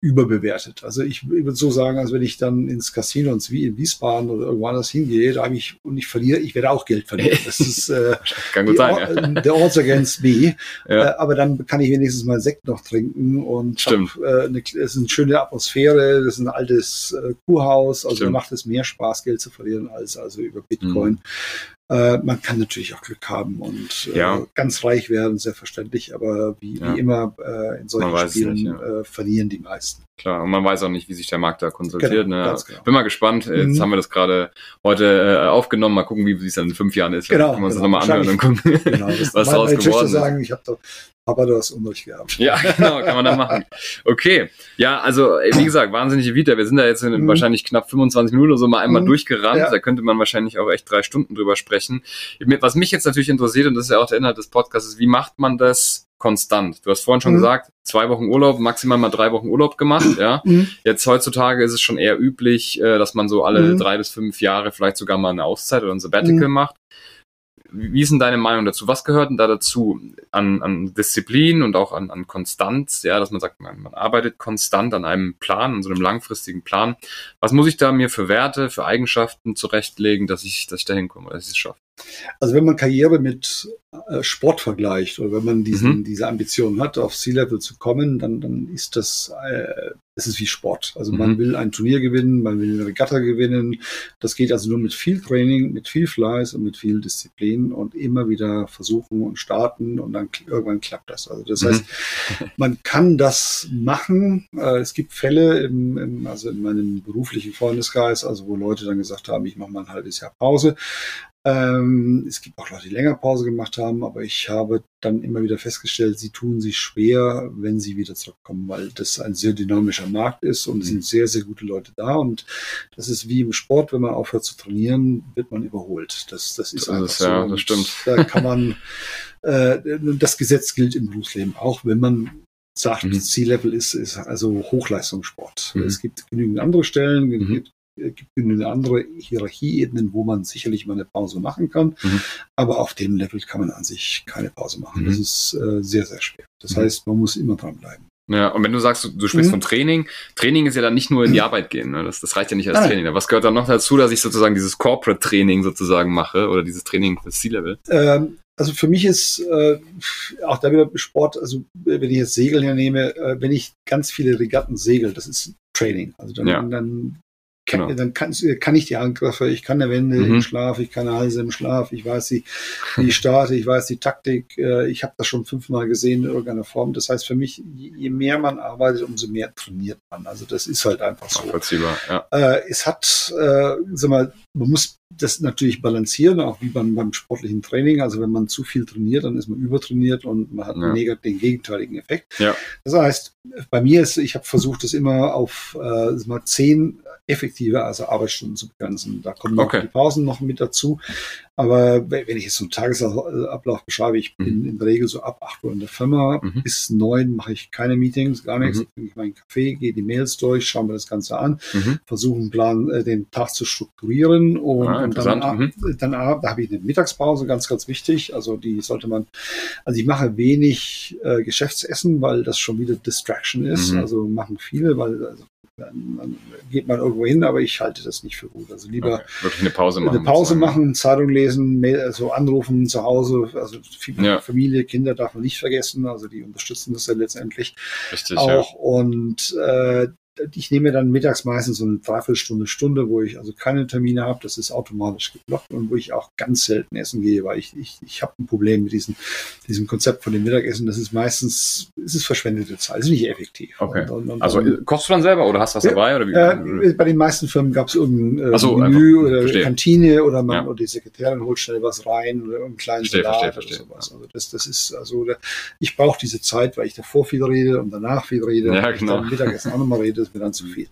überbewertet. Also ich würde so sagen, als wenn ich dann ins Casino in Wiesbaden oder irgendwo anders hingehe, da habe ich und ich verliere, ich werde auch Geld verlieren. Das ist äh, kann gut sein, ja. der Odds against me. Ja. Äh, aber dann kann ich wenigstens mal Sekt noch trinken und Stimmt. Hab, äh, eine, es ist eine schöne Atmosphäre, das ist ein altes äh, Kurhaus, also macht es mehr Spaß, Geld zu verlieren als also über Bitcoin. Mhm. Äh, man kann natürlich auch Glück haben und äh, ja. ganz reich werden, selbstverständlich, aber wie, ja. wie immer äh, in solchen Spielen nicht, ja. Äh, verlieren die meisten. Klar, und man weiß auch nicht, wie sich der Markt da konsultiert. Genau, ne? genau. Bin mal gespannt. Jetzt mhm. haben wir das gerade heute äh, aufgenommen. Mal gucken, wie es dann in fünf Jahren ist. Genau. Können wir uns genau. das nochmal anhören und gucken, genau, was draus geworden ist. sagen, ich habe doch aber du hast Unrecht gehabt. Ja, genau, kann man da machen. Okay, ja, also wie gesagt, wahnsinnige Vita. Wir sind da jetzt in mhm. wahrscheinlich knapp 25 Minuten oder so mal einmal mhm. durchgerannt. Ja. Da könnte man wahrscheinlich auch echt drei Stunden drüber sprechen. Was mich jetzt natürlich interessiert, und das ist ja auch der Inhalt des Podcasts, ist, wie macht man das konstant? Du hast vorhin schon mhm. gesagt, zwei Wochen Urlaub, maximal mal drei Wochen Urlaub gemacht. Ja, mhm. jetzt heutzutage ist es schon eher üblich, äh, dass man so alle mhm. drei bis fünf Jahre vielleicht sogar mal eine Auszeit oder ein Sabbatical mhm. macht. Wie ist denn deine Meinung dazu? Was gehört denn da dazu an, an Disziplin und auch an, an Konstanz? Ja, dass man sagt, man, man arbeitet konstant an einem Plan, an so einem langfristigen Plan. Was muss ich da mir für Werte, für Eigenschaften zurechtlegen, dass ich, dass ich da hinkomme, dass ich es schaffe? Also wenn man Karriere mit äh, Sport vergleicht oder wenn man diesen, mhm. diese Ambition hat, auf Sea-Level zu kommen, dann, dann ist das, äh, es ist wie Sport. Also mhm. man will ein Turnier gewinnen, man will eine Regatta gewinnen. Das geht also nur mit viel Training, mit viel Fleiß und mit viel Disziplin und immer wieder versuchen und starten und dann irgendwann klappt das. Also das mhm. heißt, man kann das machen. Äh, es gibt Fälle im, im, also in meinem beruflichen Freundeskreis, also wo Leute dann gesagt haben, ich mache mal ein halbes Jahr Pause. Ähm, es gibt auch Leute, die länger Pause gemacht haben, aber ich habe dann immer wieder festgestellt, sie tun sich schwer, wenn sie wieder zurückkommen, weil das ein sehr dynamischer Markt ist und es sind mhm. sehr, sehr gute Leute da. Und das ist wie im Sport, wenn man aufhört zu trainieren, wird man überholt. Das, das ist das einfach ist, so. Ja, das stimmt. Da kann man, äh, das Gesetz gilt im Berufsleben auch, wenn man sagt, mhm. Ziellevel ist, ist also Hochleistungssport. Mhm. Es gibt genügend andere Stellen, mhm. Äh, gibt eine andere Hierarchieebenen, wo man sicherlich mal eine Pause machen kann. Mhm. Aber auf dem Level kann man an sich keine Pause machen. Mhm. Das ist äh, sehr, sehr schwer. Das mhm. heißt, man muss immer dranbleiben. Ja, und wenn du sagst, du, du sprichst mhm. von Training, Training ist ja dann nicht nur in die Arbeit gehen, ne? das, das reicht ja nicht als Nein. Training. Was gehört dann noch dazu, dass ich sozusagen dieses Corporate-Training sozusagen mache oder dieses Training fürs C-Level? Ähm, also für mich ist äh, auch da wieder Sport, also wenn ich jetzt Segeln hernehme, äh, wenn ich ganz viele Regatten segel, das ist Training. Also dann, ja. dann kann, genau. dann kann, kann ich die Angriffe, ich kann eine Wende mhm. im Schlaf, ich kann eine Halse im Schlaf, ich weiß die, die Starte, ich weiß die Taktik, äh, ich habe das schon fünfmal gesehen in irgendeiner Form. Das heißt für mich, je mehr man arbeitet, umso mehr trainiert man. Also das ist halt einfach so. Ja. Äh, es hat, äh, sag mal, man muss das natürlich balancieren, auch wie beim, beim sportlichen Training. Also wenn man zu viel trainiert, dann ist man übertrainiert und man hat ja. den gegenteiligen Effekt. Ja. Das heißt, bei mir ist, ich habe versucht, das immer auf äh, mal zehn effektive, also Arbeitsstunden zu begrenzen. Da kommen okay. die Pausen noch mit dazu. Aber wenn ich jetzt so einen Tagesablauf beschreibe, ich bin mhm. in der Regel so ab 8 Uhr in der Firma, mhm. bis 9 mache ich keine Meetings, gar nichts. Mhm. Trinke ich meinen Kaffee, gehe die Mails durch, schaue mir das Ganze an, mhm. versuche einen Plan, äh, den Tag zu strukturieren und, ah, und dann, mhm. dann da habe ich eine Mittagspause, ganz, ganz wichtig. Also die sollte man, also ich mache wenig äh, Geschäftsessen, weil das schon wieder Distraction ist. Mhm. Also machen viele, weil also dann, geht man irgendwo hin, aber ich halte das nicht für gut. Also lieber okay. wirklich eine Pause machen. Eine Pause machen, Zeitung lesen, Mail, also anrufen zu Hause, also ja. Familie, Kinder darf man nicht vergessen, also die unterstützen das ja letztendlich Richtig, auch. Ja. Und äh, ich nehme dann mittags meistens so eine Dreiviertelstunde, Stunde, wo ich also keine Termine habe. Das ist automatisch geblockt und wo ich auch ganz selten essen gehe, weil ich, ich, ich habe ein Problem mit diesem, diesem Konzept von dem Mittagessen. Das ist meistens, es ist verschwendete Zeit, es ist nicht effektiv. Okay. Und, und, also und, kochst du dann selber oder hast was dabei? Oder wie? Äh, bei den meisten Firmen gab es irgendein äh, so, Menü oder verstehe. Kantine oder man ja. oder die Sekretärin holt schnell was rein oder einen kleinen verstehe, Salat verstehe, verstehe. oder sowas. Also das, das ist also ich brauche diese Zeit, weil ich davor viel rede und danach viel rede ja, und genau. dann Mittagessen auch nochmal rede ist mir dann zu viel.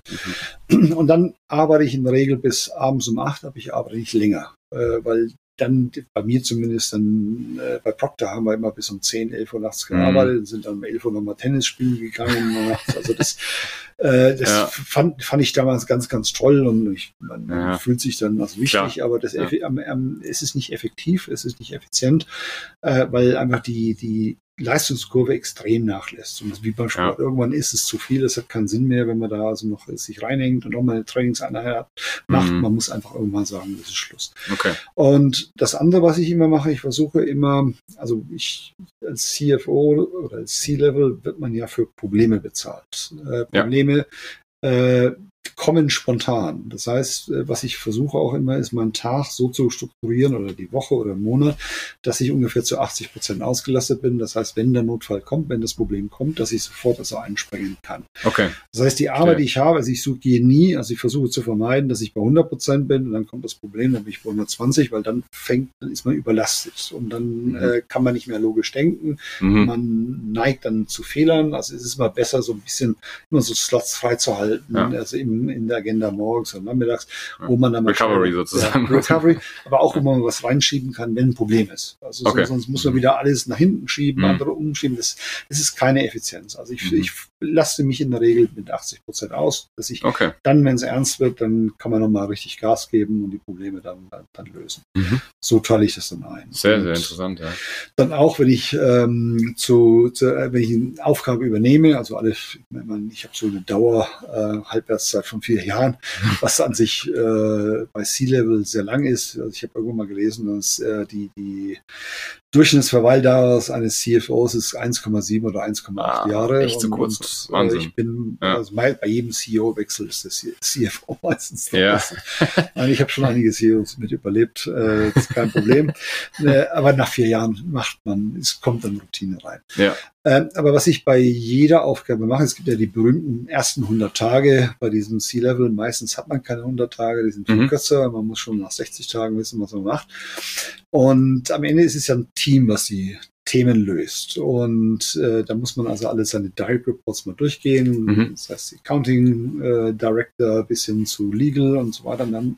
Mhm. Und dann arbeite ich in der Regel bis abends um acht, aber ich arbeite nicht länger, äh, weil dann bei mir zumindest dann äh, bei Proctor haben wir immer bis um 10, 11 Uhr nachts gearbeitet, mhm. sind dann um 11 Uhr nochmal Tennis spielen gegangen. also das, äh, das ja. fand, fand ich damals ganz, ganz toll und ich, man, ja. fühlt sich dann also wichtig, Klar. aber das ja. ähm, es ist nicht effektiv, es ist nicht effizient, äh, weil einfach die, die Leistungskurve extrem nachlässt. Und wie beim Sport, ja. irgendwann ist es zu viel, es hat keinen Sinn mehr, wenn man da also noch sich reinhängt und nochmal eine Trainingseinheit macht. Mhm. Man muss einfach irgendwann sagen, das ist Schluss. Okay. Und das andere, was ich immer mache, ich versuche immer, also ich als CFO oder als C-Level wird man ja für Probleme bezahlt. Äh, Probleme ja. äh, kommen spontan. Das heißt, äh, was ich versuche auch immer, ist meinen Tag so zu strukturieren oder die Woche oder Monat, dass ich ungefähr zu 80 Prozent ausgelastet bin. Das heißt, wenn der Notfall kommt, wenn das Problem kommt, dass ich sofort also einspringen kann. Okay. Das heißt, die Arbeit, okay. die ich habe, also ich suche, gehe nie, also ich versuche zu vermeiden, dass ich bei 100 Prozent bin und dann kommt das Problem, dann bin ich bei 120, weil dann fängt, dann ist man überlastet und dann mhm. äh, kann man nicht mehr logisch denken. Mhm. Man neigt dann zu Fehlern. Also es ist immer besser, so ein bisschen immer so Slots freizuhalten. Ja. Also im in, der Agenda morgens und nachmittags, wo man dann Recovery schnell, sozusagen. Ja, Recovery, aber auch, wo man was reinschieben kann, wenn ein Problem ist. Also okay. sonst muss man wieder alles nach hinten schieben, mhm. andere umschieben. Das, das ist keine Effizienz. Also ich, mhm. ich lasse mich in der Regel mit 80 Prozent aus, dass ich okay. dann, wenn es ernst wird, dann kann man nochmal richtig Gas geben und die Probleme dann, dann, dann lösen. Mhm. So teile ich das dann ein. Sehr, und sehr interessant, ja. Dann auch, wenn ich ähm, zu, zu äh, wenn ich eine Aufgabe übernehme, also alle, ich, ich habe so eine Dauer äh, Halbwertszeit von vier Jahren, was an sich äh, bei C-Level sehr lang ist. Also ich habe irgendwann mal gelesen, dass äh, die, die Durchschnittsverweildauer eines CFOs ist 1,7 oder 1,8 ah, Jahre. Echt zu kurz. Und, äh, Wahnsinn. Ich bin, ja. also bei jedem CEO-Wechsel ist der CFO meistens. Ja. Ich habe schon einige CEOs mit überlebt, äh, das ist kein Problem. äh, aber nach vier Jahren macht man, es kommt dann Routine rein. Ja. Ähm, aber was ich bei jeder Aufgabe mache, es gibt ja die berühmten ersten 100 Tage bei diesem C-Level. Meistens hat man keine 100 Tage, die sind viel mhm. kürzer. Man muss schon nach 60 Tagen wissen, was man macht. Und am Ende ist es ja ein Team, was die Themen löst. Und äh, da muss man also alle seine Direct Reports mal durchgehen. Mhm. Das heißt, Accounting äh, Director bis hin zu Legal und so weiter. Und dann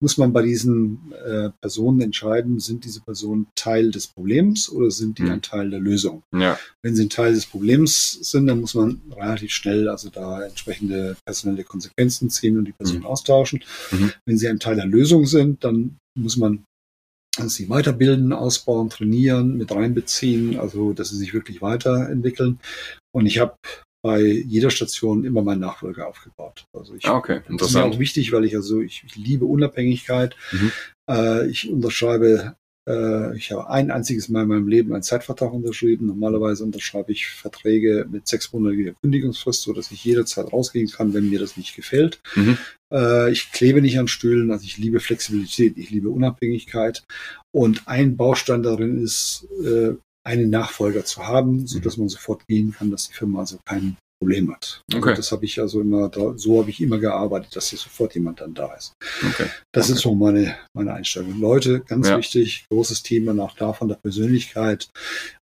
muss man bei diesen äh, Personen entscheiden, sind diese Personen Teil des Problems oder sind die mhm. ein Teil der Lösung? Ja. Wenn sie ein Teil des Problems sind, dann muss man relativ schnell also da entsprechende personelle Konsequenzen ziehen und die Person mhm. austauschen. Mhm. Wenn sie ein Teil der Lösung sind, dann muss man sie weiterbilden, ausbauen, trainieren, mit reinbeziehen, also dass sie sich wirklich weiterentwickeln. Und ich habe bei jeder Station immer meinen Nachfolger aufgebaut. Also ich, ah, okay, das ist mir auch wichtig, weil ich also ich, ich liebe Unabhängigkeit. Mhm. Äh, ich unterschreibe Äh, ich habe ein einziges Mal in meinem Leben einen Zeitvertrag unterschrieben. Normalerweise unterschreibe ich Verträge mit sechsmonatiger Kündigungsfrist, so dass ich jederzeit rausgehen kann, wenn mir das nicht gefällt. Mhm. Äh, ich klebe nicht an Stühlen, also ich liebe Flexibilität, ich liebe Unabhängigkeit. Und ein Baustein darin ist, äh, einen Nachfolger zu haben, so dass mhm. man sofort gehen kann, dass die Firma also kein Problem hat. Okay. das habe ich also immer, so habe ich immer gearbeitet, dass sofort jemand dann da ist. Okay. Das okay. ist so meine, meine Einstellung. Leute, ganz ja. wichtig, großes Thema nach da von der Persönlichkeit.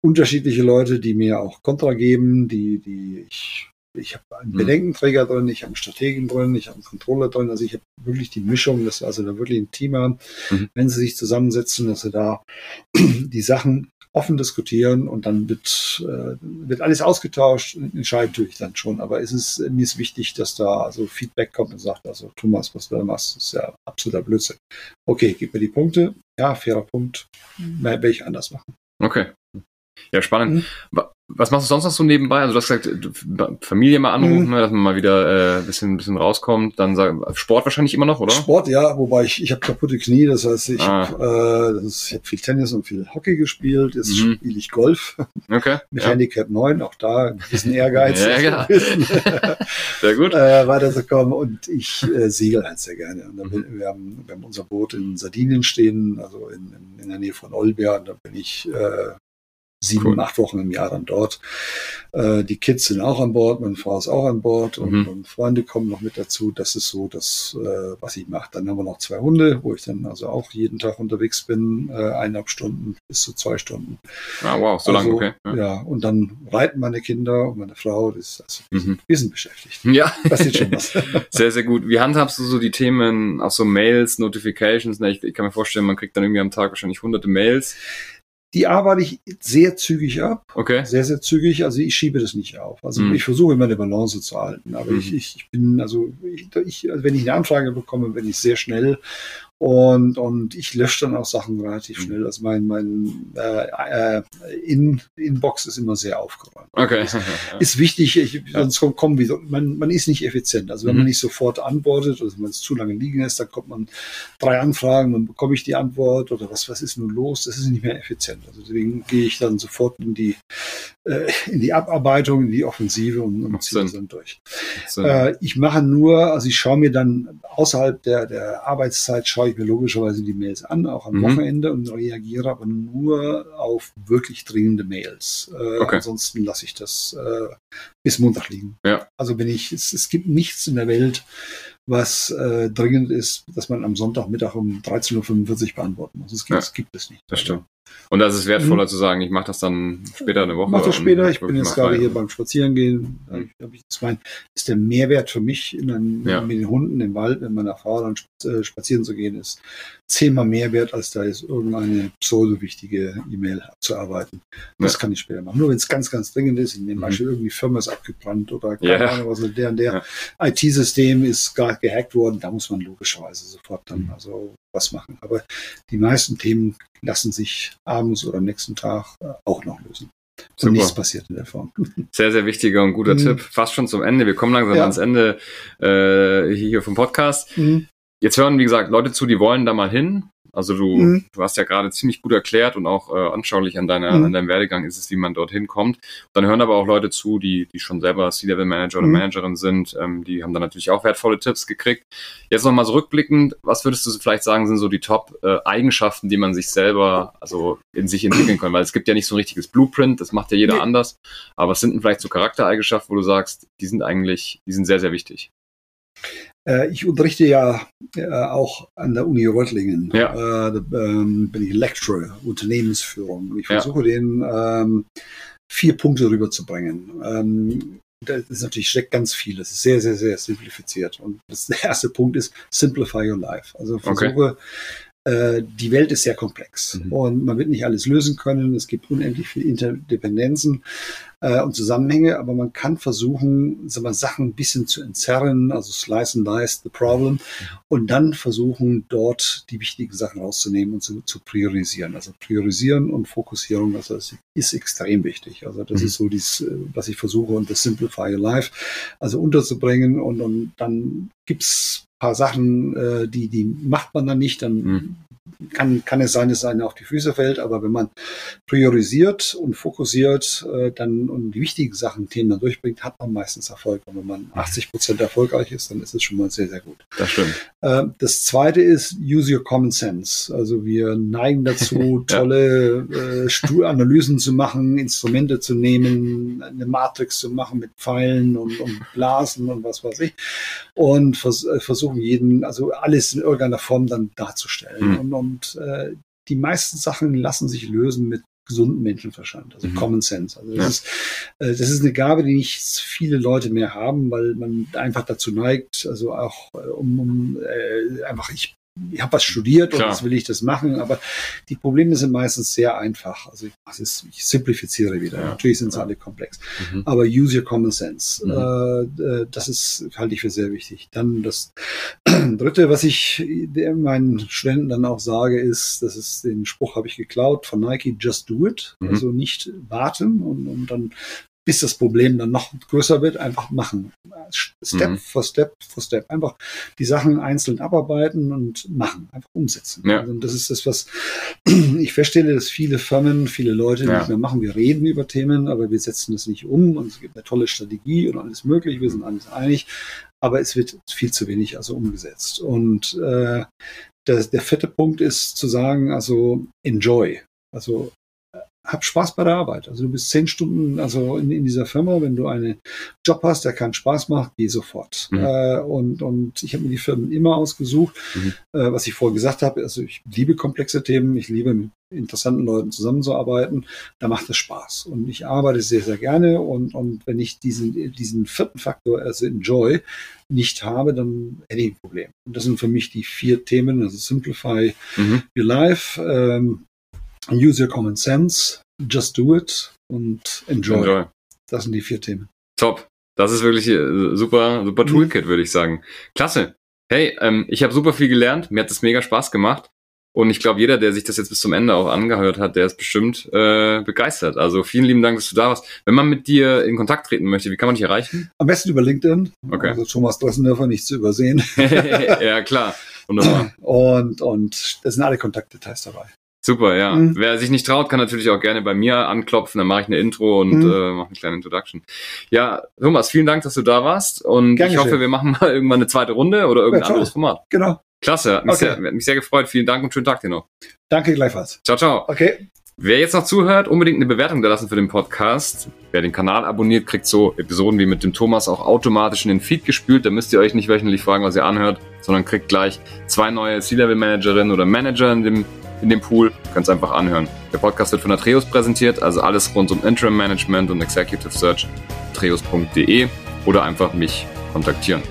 Unterschiedliche Leute, die mir auch Kontra geben, die, die ich ich habe einen mhm. Bedenkenträger drin, ich habe einen Strategen drin, ich habe einen Controller drin. Also ich habe wirklich die Mischung, dass wir also da wirklich ein Team haben, mhm. wenn sie sich zusammensetzen, dass sie da die Sachen offen diskutieren und dann wird, äh, wird alles ausgetauscht. Entscheiden tue ich dann schon. Aber es ist, mir ist wichtig, dass da also Feedback kommt und sagt, also Thomas, was du da machst, ist ja absoluter Blödsinn. Okay, gib mir die Punkte. Ja, fairer Punkt. Mhm. Mehr werde ich anders machen. Okay. Ja, spannend. Mhm. Was machst du sonst noch so nebenbei? Also du hast gesagt, Familie mal anrufen, mhm. Ne, dass man mal wieder äh, bisschen, bisschen rauskommt. Dann sag, Sport wahrscheinlich immer noch, oder? Sport, ja, wobei ich, ich habe kaputte Knie, das heißt, ich ah. habe äh, ich hab viel Tennis und viel Hockey gespielt. Jetzt mhm. spiele ich Golf. Okay. Mit ja. Handicap 9, auch da ein bisschen Ehrgeiz. ja, ja. sehr gut. Äh, weiterzukommen. Und ich äh, segel halt sehr gerne. Und dann, mhm. wir, haben, wir haben unser Boot in Sardinien stehen, also in, in, in der Nähe von Olbia. Und da bin ich äh, sieben, cool. acht Wochen im Jahr dann dort. Äh, die Kids sind auch an Bord, meine Frau ist auch an Bord und, mhm. und Freunde kommen noch mit dazu. Das ist so das, äh, was ich mache. Dann haben wir noch zwei Hunde, wo ich dann also auch jeden Tag unterwegs bin, äh, eineinhalb Stunden bis zu zwei Stunden. Ah, wow, so also, lange, okay. Ja. ja. und dann reiten meine Kinder und meine Frau. Das ist also, mhm. wir sind beschäftigt. Ja. Das sieht schon was. sehr, sehr gut. Wie handhabst du so die Themen, auch so Mails, Notifications? Ich, ich kann mir vorstellen, man kriegt dann irgendwie am Tag wahrscheinlich hunderte Mails. Die arbeite ich sehr zügig ab. Okay. Sehr, sehr zügig. Also ich schiebe das nicht auf. Also mhm. ich versuche immer eine Balance zu halten. Aber mhm. ich, ich bin, also ich, ich, also wenn ich eine Anfrage bekomme, bin ich sehr schnell und, und ich lösche dann auch Sachen relativ mhm. schnell. Also mein, mein äh, äh, In, Inbox ist immer sehr aufgeräumt. Okay. Ist, ist wichtig, ich, sonst kommt, kommen wie, man, man ist nicht effizient. Also wenn mhm. man nicht sofort antwortet, oder wenn es zu lange liegen lässt, dann kommt man drei Anfragen, dann bekomme ich die Antwort oder was, was ist nun los? Das ist nicht mehr effizient. Also deswegen gehe ich dann sofort in die, äh, in die Abarbeitung, in die Offensive und, und ziehe das dann durch. Äh, ich mache nur, also ich schaue mir dann außerhalb der, der Arbeitszeit, schaue ich mir logischerweise die Mails an, auch am mhm. Wochenende und reagiere aber nur auf wirklich dringende Mails. Äh, okay. Ansonsten lasse ich das äh, bis Montag liegen. Ja. Also wenn ich, es, es gibt nichts in der Welt, was äh, dringend ist, dass man am Sonntagmittag um 13.45 Uhr beantworten muss. Das gibt, ja. das gibt es nicht. Das stimmt. Und das ist wertvoller mhm. zu sagen, ich mache das dann später eine Woche. Mach das später, ich bin jetzt gerade hier beim Spazierengehen. Mhm. Ich, ich meine, ist der Mehrwert für mich, in einem, ja. mit den Hunden im Wald mit meiner Frau dann spazieren zu gehen, ist zehnmal mehr wert, als da jetzt irgendeine pseudo-wichtige E-Mail abzuarbeiten. Das ja. kann ich später machen. Nur wenn es ganz, ganz dringend ist, in dem mhm. Beispiel irgendwie Firma ist abgebrannt oder keine ja. Ahnung, was der und der IT-System ist gerade gehackt worden, da muss man logischerweise sofort dann mhm. also was machen. Aber die meisten Themen lassen sich abends oder am nächsten Tag äh, auch noch lösen. Und nichts passiert in der Form. Sehr, sehr wichtiger und guter mhm. Tipp. Fast schon zum Ende. Wir kommen langsam ja. ans Ende äh, hier vom Podcast. Mhm. Jetzt hören, wie gesagt, Leute zu, die wollen da mal hin. Also du, mhm. du hast ja gerade ziemlich gut erklärt und auch äh, anschaulich an, deiner, mhm. an deinem Werdegang ist es, wie man dorthin kommt. Dann hören aber auch Leute zu, die, die schon selber C-Level-Manager oder mhm. Managerin sind. Ähm, die haben dann natürlich auch wertvolle Tipps gekriegt. Jetzt nochmal so rückblickend, was würdest du vielleicht sagen, sind so die Top-Eigenschaften, äh, die man sich selber, also in sich entwickeln kann? Weil es gibt ja nicht so ein richtiges Blueprint, das macht ja jeder nee. anders. Aber was sind denn vielleicht so Charaktereigenschaften, wo du sagst, die sind eigentlich, die sind sehr, sehr wichtig? Äh, ich unterrichte ja äh, auch an der Uni Reutlingen. Ja. Äh, da ähm, bin ich Lecturer, Unternehmensführung. Ich versuche ja. den ähm, vier Punkte rüberzubringen. Ähm, das ist natürlich steckt ganz viel. Das ist sehr, sehr, sehr simplifiziert. Und das, der erste Punkt ist Simplify your life. Also versuche okay äh, die Welt ist sehr komplex mhm. und man wird nicht alles lösen können. Es gibt unendlich viele Interdependenzen äh, und Zusammenhänge, aber man kann versuchen, sagen wir, Sachen ein bisschen zu entzerren, also slice and dice the problem mhm. und dann versuchen, dort die wichtigen Sachen rauszunehmen und zu, zu priorisieren. Also priorisieren und Fokussierung, also das ist extrem wichtig. Also das mhm. ist so dies, äh, was ich versuche und das Simplify Your Life, also unterzubringen und, und dann gibt's paar Sachen, äh, die, die macht man dann nicht, dann mhm. Kann, kann es sein, dass es einem auf die Füße fällt, aber wenn man priorisiert und fokussiert äh, dann und die wichtigen Sachen, Themen dann durchbringt, hat man meistens Erfolg. Und wenn man 80 Prozent erfolgreich ist, dann ist es schon mal sehr, sehr gut. Das stimmt. Äh, das zweite ist Use Your Common Sense. Also wir neigen dazu, tolle äh, Analysen zu machen, Instrumente zu nehmen, eine Matrix zu machen mit Pfeilen und, und Blasen und was weiß ich. Und vers äh, versuchen jeden, also alles in irgendeiner Form dann darzustellen. Mhm. Und, und äh, die meisten Sachen lassen sich lösen mit gesunden Menschenverstand, also mhm. Common Sense. Also das, ja. ist, äh, das ist eine Gabe, die nicht viele Leute mehr haben, weil man einfach dazu neigt, also auch äh, um, um äh, einfach ich ich habe was studiert und jetzt will ich das machen, aber die Probleme sind meistens sehr einfach. Also ich, ist, ich simplifiziere wieder. Ja. Natürlich sind sie alle komplex. Mhm. Aber use your common sense. Mhm. Äh, äh das ist, halte ich für sehr wichtig. Dann das dritte, was ich meinen Studenten dann auch sage, ist, das ist den Spruch habe ich geklaut von Nike, just do it. Mhm. Also nicht warten und, und dann bis das Problem dann noch größer wird, einfach machen. Step mhm. for Step for Step. Einfach die Sachen einzeln abarbeiten und machen, einfach umsetzen. Ja. Also das ist das, was ich feststelle, dass viele Firmen, viele Leute ja. nicht mehr machen. Wir reden über Themen, aber wir setzen das nicht um und es gibt eine tolle Strategie und alles möglich, wir sind alles einig, aber es wird viel zu wenig also umgesetzt. Und äh, der, der vierte Punkt ist zu sagen, also enjoy. Also hab Spaß bei der Arbeit. Also du bist zehn Stunden also in, in dieser Firma, wenn du einen Job hast, der keinen Spaß macht, geh sofort. Mhm. Äh, und, und ich habe mir die Firmen immer ausgesucht, mhm. äh, was ich vorher gesagt habe. Also ich liebe komplexe Themen, ich liebe mit interessanten Leuten zusammenzuarbeiten. Da macht es Spaß. Und ich arbeite sehr, sehr gerne. Und, und wenn ich diesen, diesen vierten Faktor, also Enjoy, nicht habe, dann hätte ich ein Problem. Und das sind für mich die vier Themen, also Simplify mhm. Your Life, ähm, Use Your Common Sense, Just Do It und Enjoy. enjoy. Das sind die vier Themen. Top. Das ist wirklich äh, super, super mhm. Toolkit, mhm. würde ich sagen. Klasse. Hey, ähm, ich habe super viel gelernt. Mir hat das mega Spaß gemacht. Und ich glaube, jeder, der sich das jetzt bis zum Ende auch angehört hat, der ist bestimmt äh, begeistert. Also vielen lieben Dank, dass du da warst. Wenn man mit dir in Kontakt treten möchte, wie kann man dich erreichen? Am besten über LinkedIn. Okay. Also Thomas Dressendörfer nicht zu übersehen. ja, klar. Wunderbar. Und, und da sind alle Kontaktdetails dabei. Super, ja. Mhm. Wer sich nicht traut, kann natürlich auch gerne bei mir anklopfen. Dann mache ich eine Intro und mhm. äh, mache eine kleine Introduction. Ja, Thomas, vielen Dank, dass du da warst. Und Gern ich hoffe, schön. wir machen mal irgendwann eine zweite Runde oder irgendein ja, anderes Format. Genau. Klasse, hat mich, okay. sehr, hat mich sehr gefreut. Vielen Dank und schönen Tag dir noch. Danke gleichfalls. Ciao, ciao. Okay. Wer jetzt noch zuhört, unbedingt eine Bewertung da lassen für den Podcast. Wer den Kanal abonniert, kriegt so Episoden wie mit dem Thomas auch automatisch in den Feed gespült. Da müsst ihr euch nicht wöchentlich fragen, was ihr anhört, sondern kriegt gleich zwei neue C-Level-Managerinnen oder Manager in dem in dem Pool. Kannst einfach anhören. Der Podcast wird von Atreus präsentiert, also alles rund um Interim Management und Executive Search. Atreus.de oder einfach mich kontaktieren.